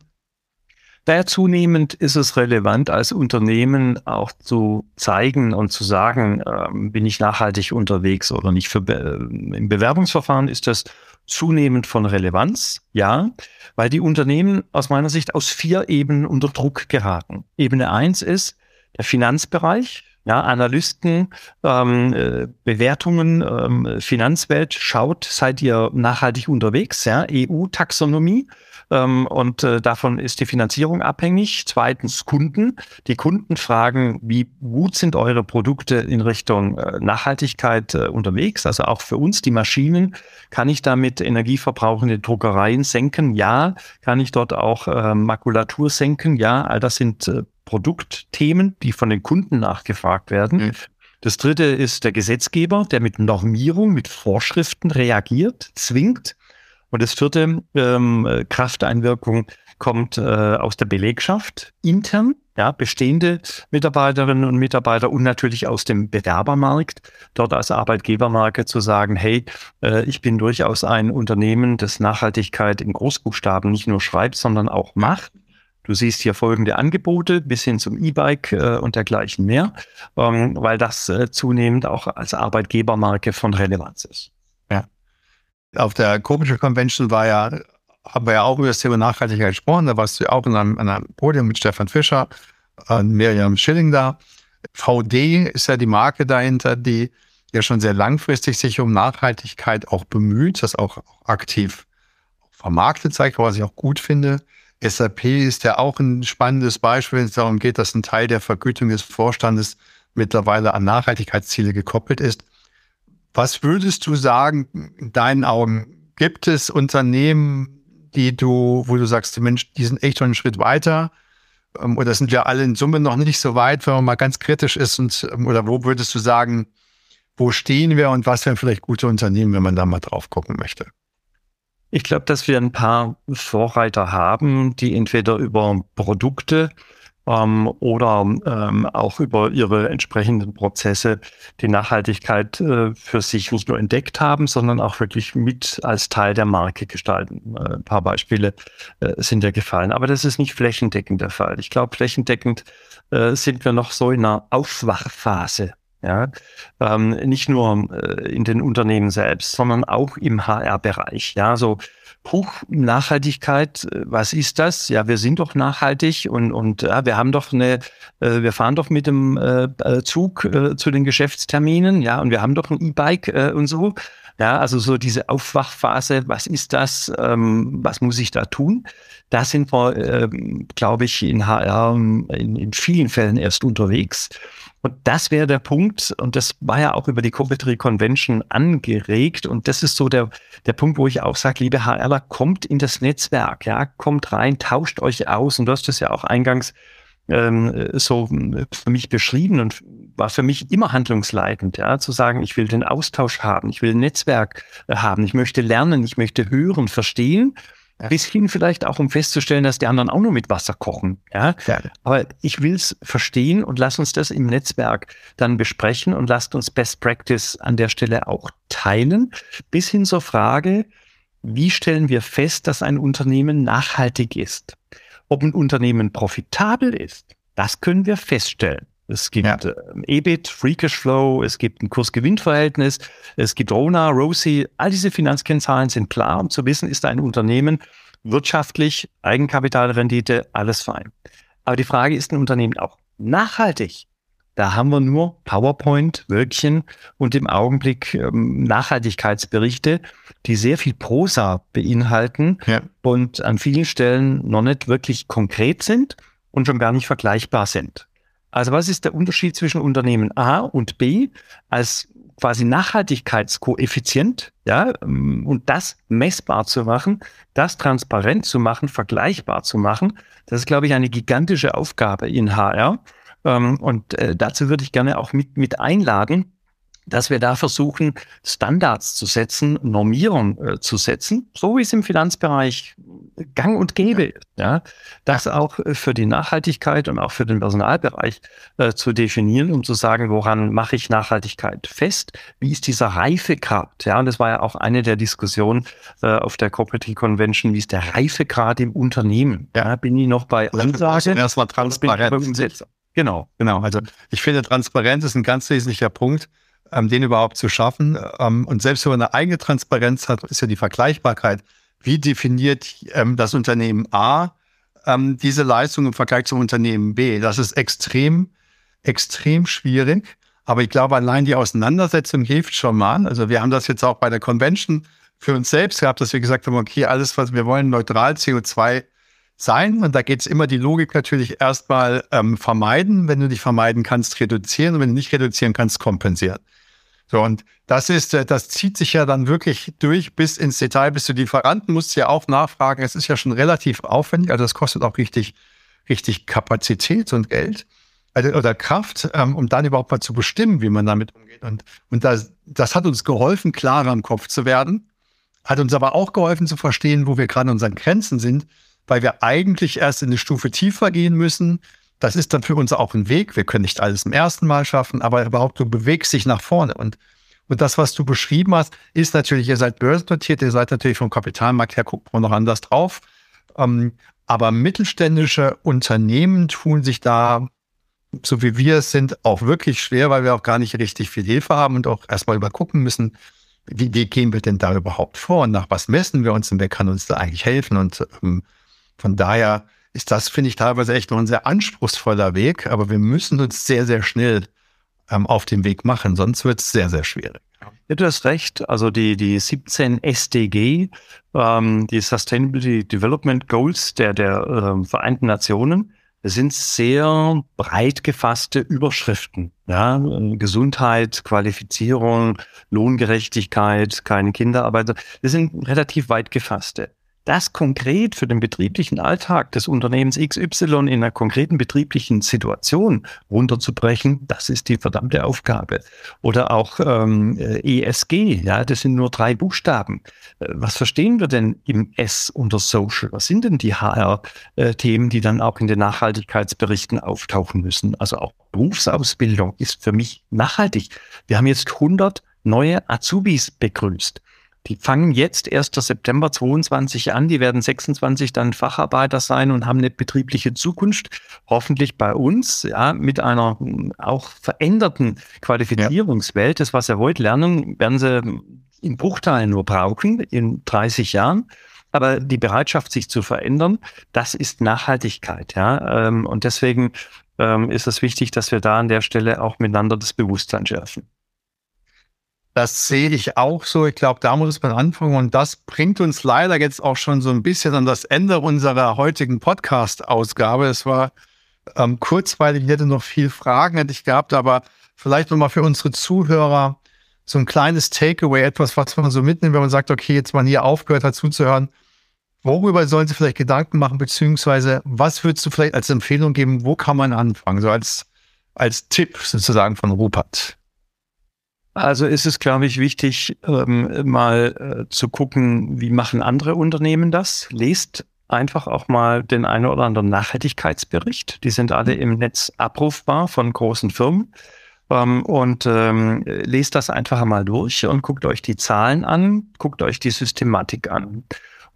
Daher zunehmend ist es relevant, als Unternehmen auch zu zeigen und zu sagen, äh, bin ich nachhaltig unterwegs oder nicht. Für, äh, Im Bewerbungsverfahren ist das zunehmend von Relevanz, ja, weil die Unternehmen aus meiner Sicht aus vier Ebenen unter Druck geraten. Ebene eins ist der Finanzbereich, ja, Analysten, ähm, äh, Bewertungen, ähm, Finanzwelt schaut, seid ihr nachhaltig unterwegs, ja, EU-Taxonomie. Ähm, und äh, davon ist die Finanzierung abhängig. Zweitens Kunden. Die Kunden fragen, wie gut sind eure Produkte in Richtung äh, Nachhaltigkeit äh, unterwegs? Also auch für uns die Maschinen. Kann ich damit energieverbrauchende Druckereien senken? Ja. Kann ich dort auch äh, Makulatur senken? Ja. All das sind äh, Produktthemen, die von den Kunden nachgefragt werden. Mhm. Das dritte ist der Gesetzgeber, der mit Normierung, mit Vorschriften reagiert, zwingt. Und das vierte, ähm, Krafteinwirkung, kommt äh, aus der Belegschaft intern, ja, bestehende Mitarbeiterinnen und Mitarbeiter und natürlich aus dem Bewerbermarkt, dort als Arbeitgebermarke zu sagen, hey, äh, ich bin durchaus ein Unternehmen, das Nachhaltigkeit in Großbuchstaben nicht nur schreibt, sondern auch macht. Du siehst hier folgende Angebote bis hin zum E-Bike äh, und dergleichen mehr, ähm, weil das äh, zunehmend auch als Arbeitgebermarke von Relevanz ist. Auf der Corporate Convention war ja, haben wir ja auch über das Thema Nachhaltigkeit gesprochen. Da warst du auch in einem, an einem Podium mit Stefan Fischer und Miriam Schilling da. VD ist ja die Marke dahinter, die ja schon sehr langfristig sich um Nachhaltigkeit auch bemüht, das auch, auch aktiv vermarktet zeigt, was ich auch gut finde. SAP ist ja auch ein spannendes Beispiel, wenn es darum geht, dass ein Teil der Vergütung des Vorstandes mittlerweile an Nachhaltigkeitsziele gekoppelt ist. Was würdest du sagen, in deinen Augen, gibt es Unternehmen, die du, wo du sagst, Mensch, die sind echt schon einen Schritt weiter? Ähm, oder sind wir alle in Summe noch nicht so weit, wenn man mal ganz kritisch ist? Und, ähm, oder wo würdest du sagen, wo stehen wir und was wären vielleicht gute Unternehmen, wenn man da mal drauf gucken möchte? Ich glaube, dass wir ein paar Vorreiter haben, die entweder über Produkte ähm, oder ähm, auch über ihre entsprechenden Prozesse die Nachhaltigkeit äh, für sich nicht nur entdeckt haben, sondern auch wirklich mit als Teil der Marke gestalten. Äh, ein paar Beispiele äh, sind ja gefallen, aber das ist nicht flächendeckend der Fall. Ich glaube, flächendeckend äh, sind wir noch so in einer Aufwachphase. Ja, ähm, nicht nur äh, in den Unternehmen selbst, sondern auch im HR-Bereich. Ja, so Puch, Nachhaltigkeit, äh, was ist das? Ja, wir sind doch nachhaltig und, und ja, wir haben doch eine, äh, wir fahren doch mit dem äh, äh, Zug äh, zu den Geschäftsterminen, ja, und wir haben doch ein E-Bike äh, und so. Ja, also so diese Aufwachphase, was ist das? Ähm, was muss ich da tun? Da sind wir, äh, glaube ich, in HR in, in vielen Fällen erst unterwegs. Und das wäre der Punkt, und das war ja auch über die Coventry Convention angeregt. Und das ist so der, der Punkt, wo ich auch sage, liebe HRler, kommt in das Netzwerk, ja, kommt rein, tauscht euch aus. Und du hast das ja auch eingangs ähm, so für mich beschrieben und war für mich immer handlungsleitend, ja, zu sagen, ich will den Austausch haben, ich will ein Netzwerk äh, haben, ich möchte lernen, ich möchte hören, verstehen bis hin vielleicht auch, um festzustellen, dass die anderen auch nur mit Wasser kochen. Ja? ja. Aber ich will es verstehen und lass uns das im Netzwerk dann besprechen und lasst uns Best Practice an der Stelle auch teilen, bis hin zur Frage, wie stellen wir fest, dass ein Unternehmen nachhaltig ist? Ob ein Unternehmen profitabel ist, das können wir feststellen. Es gibt ja. Ähm, EBIT, Free Cash Flow, es gibt ein Kurs-Gewinn-Verhältnis, es gibt RONA, ROSI. All diese Finanzkennzahlen sind klar, um zu wissen, ist ein Unternehmen wirtschaftlich, Eigenkapitalrendite, alles fein. Aber die Frage, ist ein Unternehmen auch nachhaltig? Da haben wir nur PowerPoint, Wölkchen und im Augenblick ähm, Nachhaltigkeitsberichte, die sehr viel Prosa beinhalten ja. und an vielen Stellen noch nicht wirklich konkret sind und schon gar nicht vergleichbar sind. Also was ist der Unterschied zwischen Unternehmen A und B als quasi Nachhaltigkeitskoeffizient, ja, ähm, und das messbar zu machen, das transparent zu machen, vergleichbar zu machen, das ist, glaube ich, eine gigantische Aufgabe in HR. Ähm, und äh, dazu würde ich gerne auch mit, mit einladen, dass wir da versuchen, Standards zu setzen, Normierung äh, zu setzen, so wie es im Finanzbereich gang und gäbe ist. Ja, das auch äh, für die Nachhaltigkeit und auch für den Personalbereich äh, zu definieren, um zu sagen, woran mache ich Nachhaltigkeit fest? Wie ist dieser Reifegrad? Ja, und das war ja auch eine der Diskussionen äh, auf der Corporate Convention, wie ist der Reifegrad im Unternehmen? Ja, bin ich noch bei Ansage? Erstmal Transparenz. Genau, genau. Also ich finde, Transparenz ist ein ganz wesentlicher Punkt ähm, den überhaupt zu schaffen. Ähm, und selbst wenn man eine eigene Transparenz hat, ist ja die Vergleichbarkeit. Wie definiert ähm, das Unternehmen A ähm, diese Leistung im Vergleich zum Unternehmen B? Das ist extrem, extrem schwierig. Aber ich glaube, allein die Auseinandersetzung hilft schon mal. Also wir haben das jetzt auch bei der Convention für uns selbst gehabt, dass wir gesagt haben, okay, alles, was wir wollen, neutral CO2 sein. Und da geht es immer die Logik natürlich erstmal ähm, vermeiden. Wenn du nicht vermeiden kannst, reduzieren. Und wenn du nicht reduzieren kannst, kompensieren. So, und das ist, äh, das zieht sich ja dann wirklich durch bis ins Detail, bis du Lieferanten musst ja auch nachfragen. Es ist ja schon relativ aufwendig, also das kostet auch richtig, richtig Kapazität und Geld also, oder Kraft, ähm, um dann überhaupt mal zu bestimmen, wie man damit umgeht. Und, und das, das hat uns geholfen, klarer im Kopf zu werden, hat uns aber auch geholfen zu verstehen, wo wir gerade an unseren Grenzen sind, weil wir eigentlich erst in eine Stufe tiefer gehen müssen, das ist dann für uns auch ein Weg. Wir können nicht alles im ersten Mal schaffen, aber überhaupt, du bewegst dich nach vorne. Und, und das, was du beschrieben hast, ist natürlich, ihr seid börsennotiert, ihr seid natürlich vom Kapitalmarkt her, guckt man noch anders drauf. Ähm, aber mittelständische Unternehmen tun sich da, so wie wir es sind, auch wirklich schwer, weil wir auch gar nicht richtig viel Hilfe haben und auch erstmal übergucken müssen, wie, wie gehen wir denn da überhaupt vor und nach was messen wir uns und wer kann uns da eigentlich helfen? Und ähm, von daher ist das, finde ich, teilweise echt noch ein sehr anspruchsvoller Weg, aber wir müssen uns sehr, sehr schnell ähm, auf den Weg machen, sonst wird es sehr, sehr schwierig. Ja, du hast recht. Also die, die 17 SDG, ähm, die Sustainability Development Goals der, der ähm, Vereinten Nationen, sind sehr breit gefasste Überschriften. Ja, Gesundheit, Qualifizierung, Lohngerechtigkeit, keine Kinderarbeit. Das sind relativ weit gefasste das konkret für den betrieblichen Alltag des Unternehmens XY in einer konkreten betrieblichen Situation runterzubrechen, das ist die verdammte Aufgabe. Oder auch ähm, ESG, ja, das sind nur drei Buchstaben. Äh, was verstehen wir denn im S unter Social? Was sind denn die HR-Themen, die dann auch in den Nachhaltigkeitsberichten auftauchen müssen? Also auch Berufsausbildung ist für mich nachhaltig. Wir haben jetzt 100 neue Azubis begrüßt. Die fangen jetzt 1. September 22 an. Die werden 26 dann Facharbeiter sein und haben eine betriebliche Zukunft. Hoffentlich bei uns, ja, mit einer auch veränderten Qualifizierungswelt. Das, was sie heute lernen, werden sie in Bruchteilen nur brauchen in 30 Jahren. Aber die Bereitschaft, sich zu verändern, das ist Nachhaltigkeit, ja. Ähm, und deswegen ähm, ist es wichtig, dass wir da an der Stelle auch miteinander das Bewusstsein schärfen. Das sehe ich auch so. Ich glaube, da muss man anfangen. Und das bringt uns leider jetzt auch schon so ein bisschen an das Ende unserer heutigen Podcast-Ausgabe. Es war ähm, kurzweilig, ich hätte noch viel Fragen, hätte ich gehabt, aber vielleicht nochmal für unsere Zuhörer so ein kleines Takeaway, etwas, was man so mitnimmt, wenn man sagt, okay, jetzt man hier aufgehört hat zuzuhören. Worüber sollen sie vielleicht Gedanken machen, beziehungsweise was würdest du vielleicht als Empfehlung geben, wo kann man anfangen? So als, als Tipp sozusagen von Rupert. Also ist es, glaube ich, wichtig, ähm, mal äh, zu gucken, wie machen andere Unternehmen das. Lest einfach auch mal den einen oder anderen Nachhaltigkeitsbericht. Die sind alle im Netz abrufbar von großen Firmen. Ähm, und ähm, lest das einfach mal durch und guckt euch die Zahlen an, guckt euch die Systematik an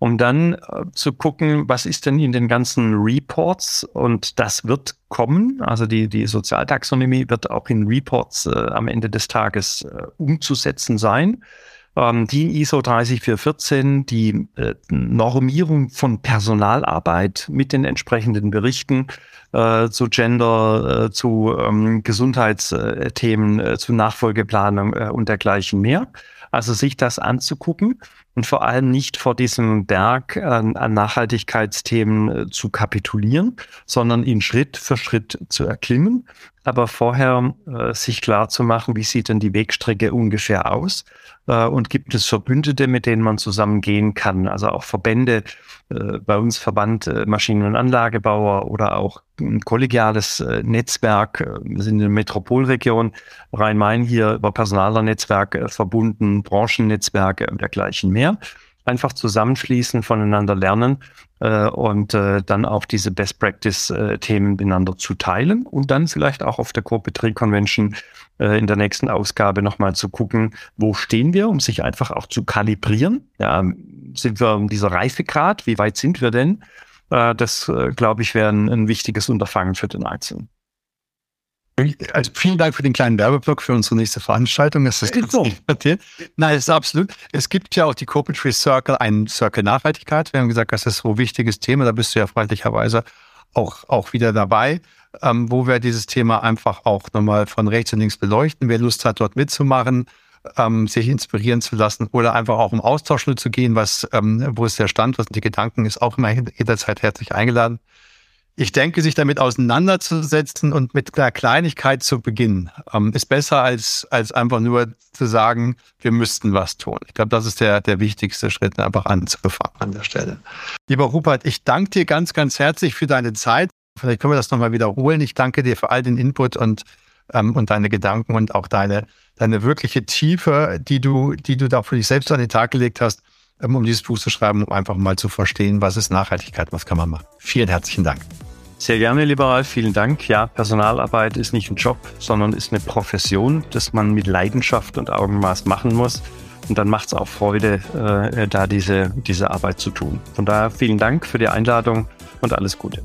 um dann äh, zu gucken, was ist denn in den ganzen Reports und das wird kommen. Also die, die Sozialtaxonomie wird auch in Reports äh, am Ende des Tages äh, umzusetzen sein. Ähm, die ISO 30414, die äh, Normierung von Personalarbeit mit den entsprechenden Berichten äh, zu Gender, äh, zu ähm, Gesundheitsthemen, äh, zu Nachfolgeplanung äh, und dergleichen mehr. Also sich das anzugucken und vor allem nicht vor diesem Berg an, an Nachhaltigkeitsthemen äh, zu kapitulieren, sondern ihn Schritt für Schritt zu erklimmen, aber vorher äh, sich klar zu machen, wie sieht denn die Wegstrecke ungefähr aus? Äh, und gibt es Verbündete, mit denen man zusammen gehen kann, also auch Verbände, bei uns Verband äh, Maschinen- und Anlagebauer oder auch ein kollegiales äh, Netzwerk. Wir sind in der Metropolregion Rhein-Main hier über Personalernetzwerke verbunden, Branchennetzwerke und dergleichen mehr einfach zusammenschließen, voneinander lernen äh, und äh, dann auch diese Best Practice-Themen äh, miteinander zu teilen und dann vielleicht auch auf der Corporate Convention äh, in der nächsten Ausgabe nochmal zu gucken, wo stehen wir, um sich einfach auch zu kalibrieren. Ja, sind wir um dieser Reifegrad? Wie weit sind wir denn? Äh, das, äh, glaube ich, wäre ein, ein wichtiges Unterfangen für den Einzelnen. Also vielen Dank für den kleinen Werbeblock für unsere nächste Veranstaltung. Das ist so. Nein, das ist absolut. Es gibt ja auch die Corporate Tree Circle, einen Circle Nachhaltigkeit. Wir haben gesagt, das ist so ein wichtiges Thema. Da bist du ja freundlicherweise auch, auch wieder dabei, ähm, wo wir dieses Thema einfach auch nochmal von rechts und links beleuchten. Wer Lust hat, dort mitzumachen, ähm, sich inspirieren zu lassen oder einfach auch im Austausch zu gehen, was, ähm, wo ist der Stand, was sind die Gedanken, ist auch immer jederzeit herzlich eingeladen ich denke, sich damit auseinanderzusetzen und mit einer Kleinigkeit zu beginnen, ähm, ist besser als, als einfach nur zu sagen, wir müssten was tun. Ich glaube, das ist der, der wichtigste Schritt, einfach anzufangen an der Stelle. Lieber Rupert, ich danke dir ganz, ganz herzlich für deine Zeit. Vielleicht können wir das nochmal wiederholen. Ich danke dir für all den Input und, ähm, und deine Gedanken und auch deine, deine wirkliche Tiefe, die du, die du da für dich selbst an den Tag gelegt hast, ähm, um dieses Buch zu schreiben, um einfach mal zu verstehen, was ist Nachhaltigkeit, was kann man machen. Vielen herzlichen Dank. Sehr gerne, lieber Ralf, vielen Dank. Ja, Personalarbeit ist nicht ein Job, sondern ist eine Profession, das man mit Leidenschaft und Augenmaß machen muss. Und dann macht es auch Freude, äh, da diese, diese Arbeit zu tun. Von daher vielen Dank für die Einladung und alles Gute.